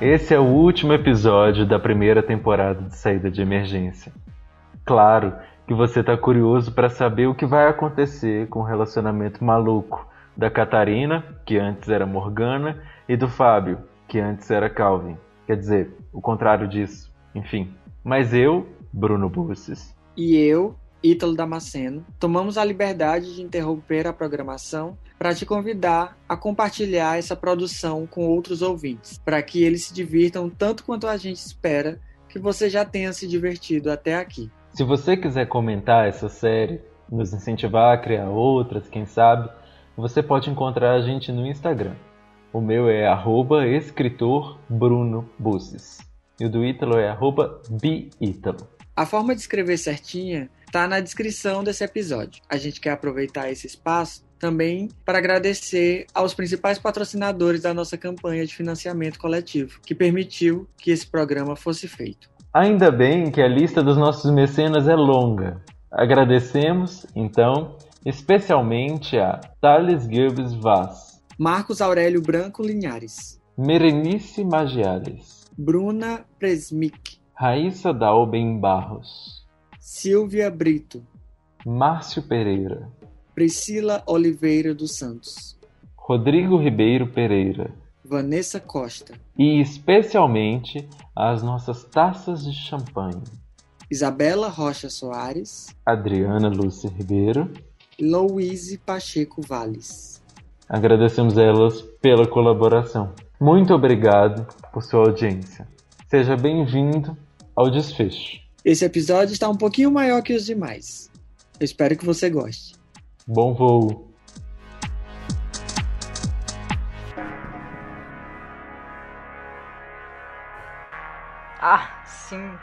Esse é o último episódio da primeira temporada de Saída de Emergência. Claro que você está curioso para saber o que vai acontecer com o relacionamento maluco da Catarina, que antes era Morgana, e do Fábio, que antes era Calvin. Quer dizer, o contrário disso. Enfim. Mas eu, Bruno Busses. E eu, Ítalo Damasceno, tomamos a liberdade de interromper a programação para te convidar a compartilhar essa produção com outros ouvintes, para que eles se divirtam tanto quanto a gente espera que você já tenha se divertido até aqui. Se você quiser comentar essa série, nos incentivar a criar outras, quem sabe, você pode encontrar a gente no Instagram. O meu é arroba escritor Bruno Busses. E o do Ítalo é arroba biítalo. A forma de escrever certinha está na descrição desse episódio. A gente quer aproveitar esse espaço também para agradecer aos principais patrocinadores da nossa campanha de financiamento coletivo, que permitiu que esse programa fosse feito. Ainda bem que a lista dos nossos mecenas é longa. Agradecemos, então, especialmente a Thales Gilbes Vaz, Marcos Aurélio Branco Linhares, Merenice Magiales, Bruna Presmic, Raíssa Dalben Barros, Silvia Brito, Márcio Pereira, Priscila Oliveira dos Santos, Rodrigo Ribeiro Pereira, Vanessa Costa e especialmente as nossas taças de champanhe. Isabela Rocha Soares, Adriana Lúcia Ribeiro, Louise Pacheco Valles. Agradecemos a elas pela colaboração. Muito obrigado por sua audiência. Seja bem-vindo ao desfecho. Esse episódio está um pouquinho maior que os demais. Eu espero que você goste. Bom voo! Ah, sim.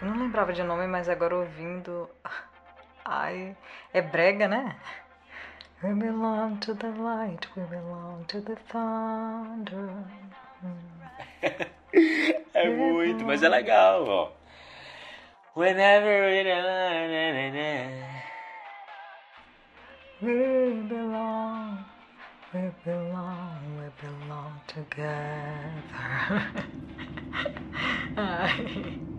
Eu não lembrava de nome, mas agora ouvindo. Ai, é brega, né? We belong to the light, we belong to the thunder. é muito, mas é legal, ó. Whenever we We belong, we belong, we belong together.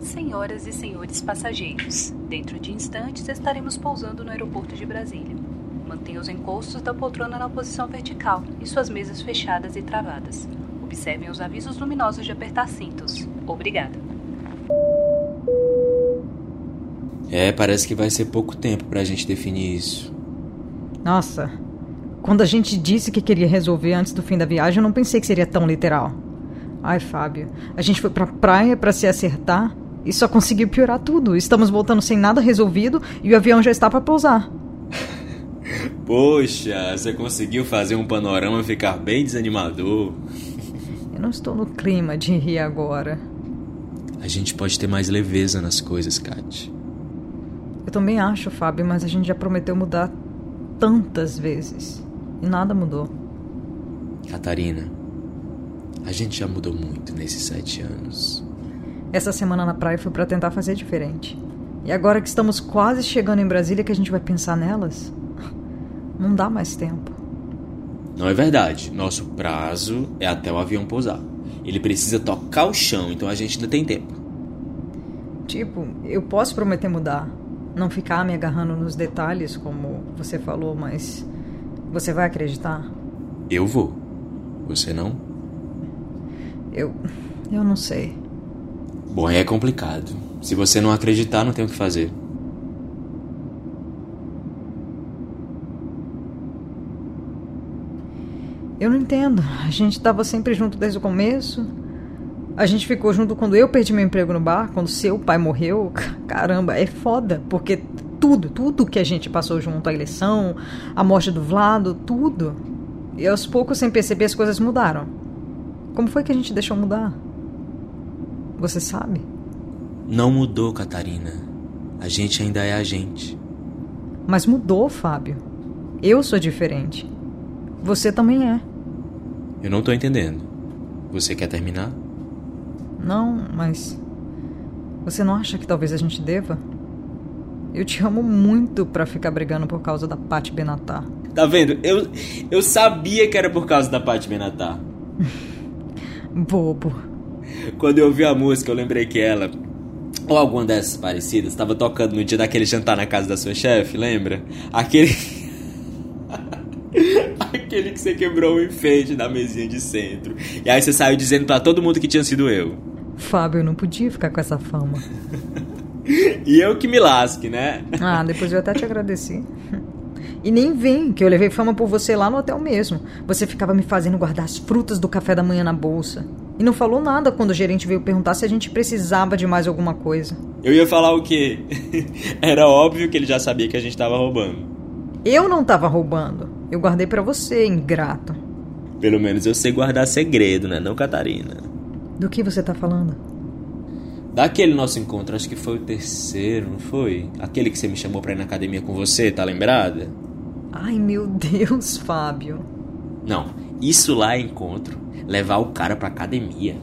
Senhoras e senhores passageiros, dentro de instantes estaremos pousando no aeroporto de Brasília. Mantenha os encostos da poltrona na posição vertical e suas mesas fechadas e travadas. Observem os avisos luminosos de apertar cintos. Obrigada. É, parece que vai ser pouco tempo pra gente definir isso. Nossa, quando a gente disse que queria resolver antes do fim da viagem, eu não pensei que seria tão literal. Ai, Fábio, a gente foi pra praia para se acertar e só conseguiu piorar tudo. Estamos voltando sem nada resolvido e o avião já está para pousar. Poxa, você conseguiu fazer um panorama ficar bem desanimador. Eu não estou no clima de rir agora. A gente pode ter mais leveza nas coisas, Kat. Eu também acho, Fábio, mas a gente já prometeu mudar tantas vezes. E nada mudou. Catarina, a gente já mudou muito nesses sete anos. Essa semana na praia foi para tentar fazer diferente. E agora que estamos quase chegando em Brasília, que a gente vai pensar nelas? Não dá mais tempo. Não é verdade. Nosso prazo é até o avião pousar. Ele precisa tocar o chão, então a gente ainda tem tempo. Tipo, eu posso prometer mudar. Não ficar me agarrando nos detalhes, como você falou, mas. Você vai acreditar? Eu vou. Você não? Eu. Eu não sei. Bom, é complicado. Se você não acreditar, não tem o que fazer. Eu não entendo. A gente estava sempre junto desde o começo. A gente ficou junto quando eu perdi meu emprego no bar, quando seu pai morreu. Caramba, é foda, porque tudo, tudo que a gente passou junto, a eleição, a morte do Vlado, tudo. E aos poucos, sem perceber, as coisas mudaram. Como foi que a gente deixou mudar? Você sabe? Não mudou, Catarina. A gente ainda é a gente. Mas mudou, Fábio. Eu sou diferente. Você também é. Eu não tô entendendo. Você quer terminar? Não, mas. Você não acha que talvez a gente deva? Eu te amo muito pra ficar brigando por causa da Paty Benatar. Tá vendo? Eu, eu sabia que era por causa da Paty Benatar. Bobo. Quando eu ouvi a música, eu lembrei que ela, ou alguma dessas parecidas, estava tocando no dia daquele jantar na casa da sua chefe, lembra? Aquele. Aquele que você quebrou o enfeite da mesinha de centro. E aí você saiu dizendo para todo mundo que tinha sido eu. Fábio, eu não podia ficar com essa fama. e eu que me lasque, né? Ah, depois eu até te agradeci. E nem vem, que eu levei fama por você lá no hotel mesmo. Você ficava me fazendo guardar as frutas do café da manhã na bolsa. E não falou nada quando o gerente veio perguntar se a gente precisava de mais alguma coisa. Eu ia falar o quê? Era óbvio que ele já sabia que a gente tava roubando. Eu não tava roubando. Eu guardei para você, ingrato. Pelo menos eu sei guardar segredo, né, não, Catarina? Do que você tá falando? Daquele nosso encontro, acho que foi o terceiro, não foi? Aquele que você me chamou pra ir na academia com você, tá lembrada? Ai, meu Deus, Fábio. Não, isso lá é encontro. Levar o cara pra academia.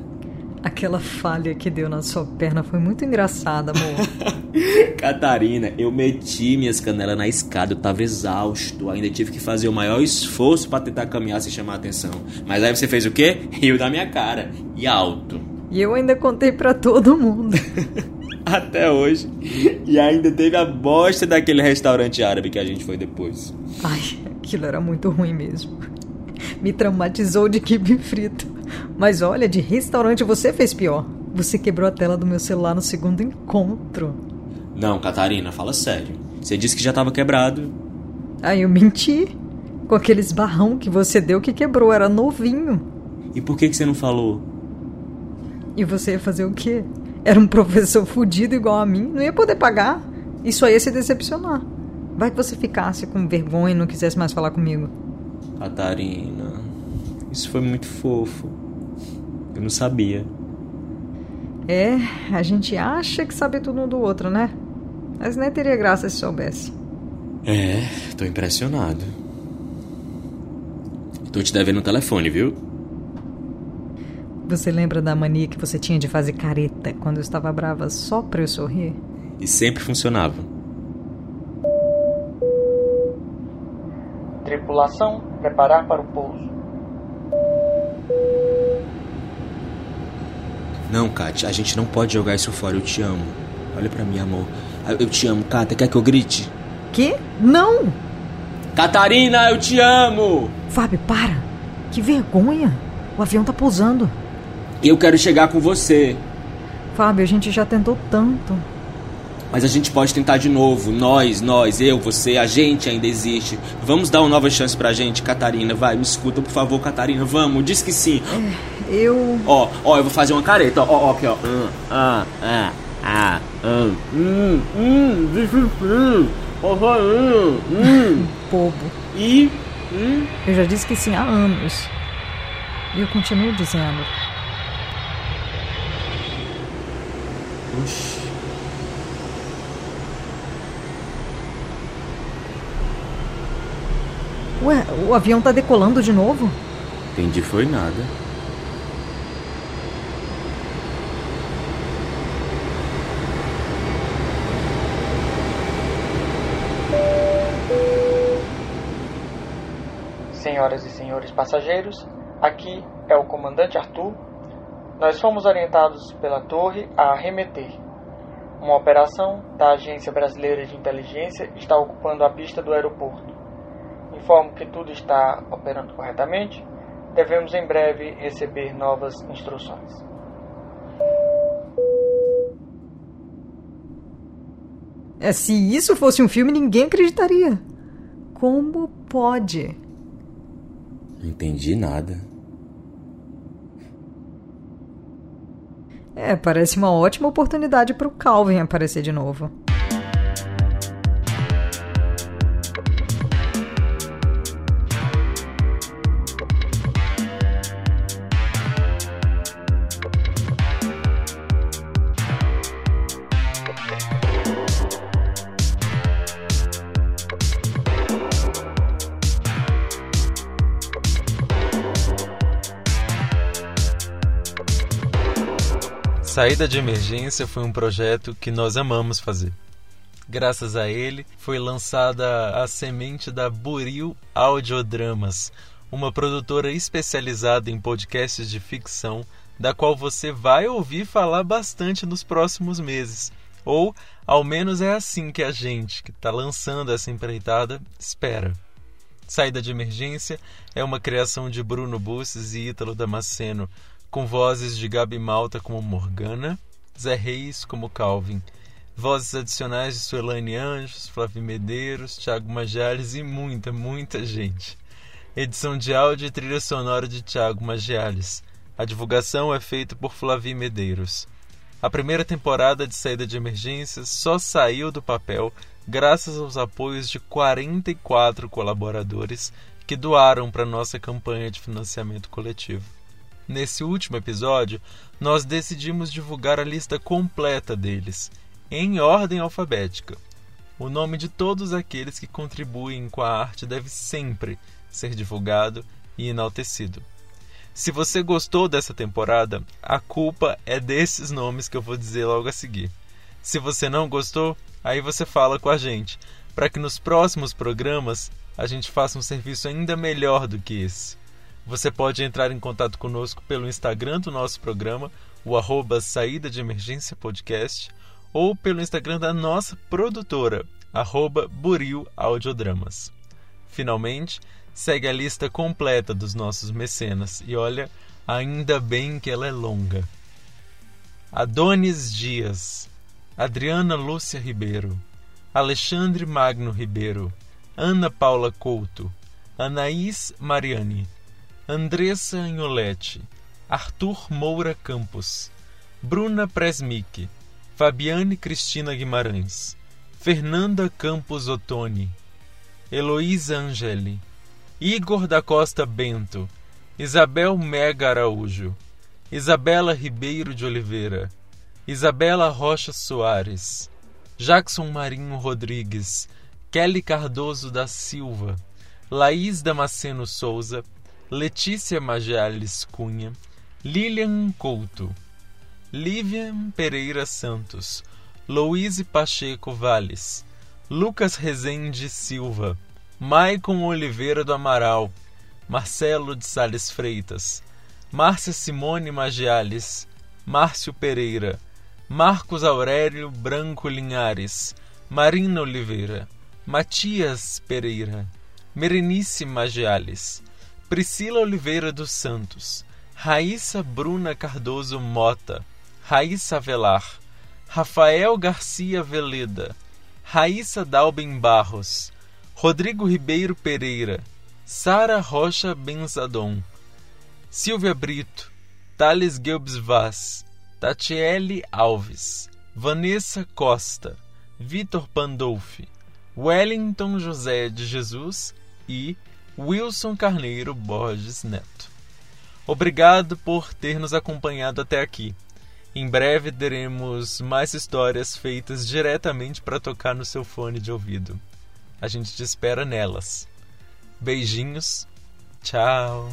Aquela falha que deu na sua perna foi muito engraçada, amor. Catarina, eu meti minhas canelas na escada, eu tava exausto, ainda tive que fazer o maior esforço para tentar caminhar sem chamar a atenção. Mas aí você fez o quê? Riu da minha cara. E alto. E eu ainda contei para todo mundo. Até hoje. E ainda teve a bosta daquele restaurante árabe que a gente foi depois. Ai, aquilo era muito ruim mesmo. Me traumatizou de quibe frito. Mas olha, de restaurante você fez pior. Você quebrou a tela do meu celular no segundo encontro. Não, Catarina, fala sério. Você disse que já estava quebrado. Aí eu menti. Com aqueles barrão que você deu que quebrou, era novinho. E por que, que você não falou? E você ia fazer o quê? Era um professor fudido igual a mim, não ia poder pagar. Isso aí ia se decepcionar. Vai que você ficasse com vergonha e não quisesse mais falar comigo. Catarina, isso foi muito fofo. Não sabia. É, a gente acha que sabe tudo um do outro, né? Mas nem teria graça se soubesse. É, tô impressionado. Tô te devendo o telefone, viu? Você lembra da mania que você tinha de fazer careta quando eu estava brava só pra eu sorrir? E sempre funcionava. Tripulação, preparar para o pouso. Não, Kátia, a gente não pode jogar isso fora. Eu te amo. Olha para mim, amor. Eu te amo, Kátia. Quer que eu grite? Que? Não! Catarina, eu te amo! Fábio, para! Que vergonha! O avião tá pousando. Eu quero chegar com você. Fábio, a gente já tentou tanto. Mas a gente pode tentar de novo. Nós, nós, eu, você, a gente ainda existe. Vamos dar uma nova chance pra gente, Catarina. Vai, me escuta, por favor, Catarina. Vamos, diz que sim. É, eu. Ó, ó, eu vou fazer uma careta. Ó, ó, aqui, ó. Ah, ah, ah, ah. Hum, hum, hum. Hum. Bobo. E. Hum? Eu já disse que sim há anos. E eu continuo dizendo. Oxi. Ué, o avião tá decolando de novo? Entendi, foi nada. Senhoras e senhores passageiros, aqui é o comandante Arthur. Nós fomos orientados pela torre a arremeter. Uma operação da Agência Brasileira de Inteligência está ocupando a pista do aeroporto. Informo que tudo está operando corretamente. Devemos em breve receber novas instruções. É, se isso fosse um filme, ninguém acreditaria. Como pode? Não entendi nada. É, parece uma ótima oportunidade para o Calvin aparecer de novo. Saída de Emergência foi um projeto que nós amamos fazer. Graças a ele, foi lançada a semente da Buril Audiodramas, uma produtora especializada em podcasts de ficção, da qual você vai ouvir falar bastante nos próximos meses. Ou, ao menos, é assim que a gente, que está lançando essa empreitada, espera. Saída de Emergência é uma criação de Bruno Busses e Ítalo Damasceno, com vozes de Gabi Malta como Morgana, Zé Reis como Calvin, vozes adicionais de Suelane Anjos, Flávio Medeiros, Thiago Majales e muita, muita gente. Edição de áudio e trilha sonora de Thiago Magiales. A divulgação é feita por Flavio Medeiros. A primeira temporada de Saída de Emergência só saiu do papel graças aos apoios de 44 colaboradores que doaram para nossa campanha de financiamento coletivo. Nesse último episódio, nós decidimos divulgar a lista completa deles, em ordem alfabética. O nome de todos aqueles que contribuem com a arte deve sempre ser divulgado e enaltecido. Se você gostou dessa temporada, a culpa é desses nomes que eu vou dizer logo a seguir. Se você não gostou, aí você fala com a gente, para que nos próximos programas a gente faça um serviço ainda melhor do que esse. Você pode entrar em contato conosco pelo Instagram do nosso programa, o arroba Saída de Emergência Podcast, ou pelo Instagram da nossa produtora, arroba Buril Audiodramas. Finalmente, segue a lista completa dos nossos mecenas e olha, ainda bem que ela é longa. Adonis Dias, Adriana Lúcia Ribeiro, Alexandre Magno Ribeiro, Ana Paula Couto, Anaís Mariani, Andressa Anholetti, Arthur Moura Campos, Bruna Presmick, Fabiane Cristina Guimarães, Fernanda Campos Ottoni, Heloísa Angeli, Igor da Costa Bento, Isabel Mega Araújo, Isabela Ribeiro de Oliveira, Isabela Rocha Soares, Jackson Marinho Rodrigues, Kelly Cardoso da Silva, Laís Damasceno Souza, Letícia Majales Cunha, Lilian Couto, Livian Pereira Santos, Louise Pacheco Valles, Lucas Rezende Silva, Maicon Oliveira do Amaral, Marcelo de Sales Freitas, Márcia Simone Magiales, Márcio Pereira, Marcos Aurélio Branco Linhares, Marina Oliveira, Matias Pereira, Merenice Magiales, Priscila Oliveira dos Santos, Raíssa Bruna Cardoso Mota, Raíssa Velar, Rafael Garcia Veleda, Raíssa Dalben Barros, Rodrigo Ribeiro Pereira, Sara Rocha Benzadon, Silvia Brito, Thales Guelbs Vaz, Tatiele Alves, Vanessa Costa, Vitor Pandolfi, Wellington José de Jesus e Wilson Carneiro Borges Neto. Obrigado por ter nos acompanhado até aqui. Em breve teremos mais histórias feitas diretamente para tocar no seu fone de ouvido. A gente te espera nelas. Beijinhos. Tchau.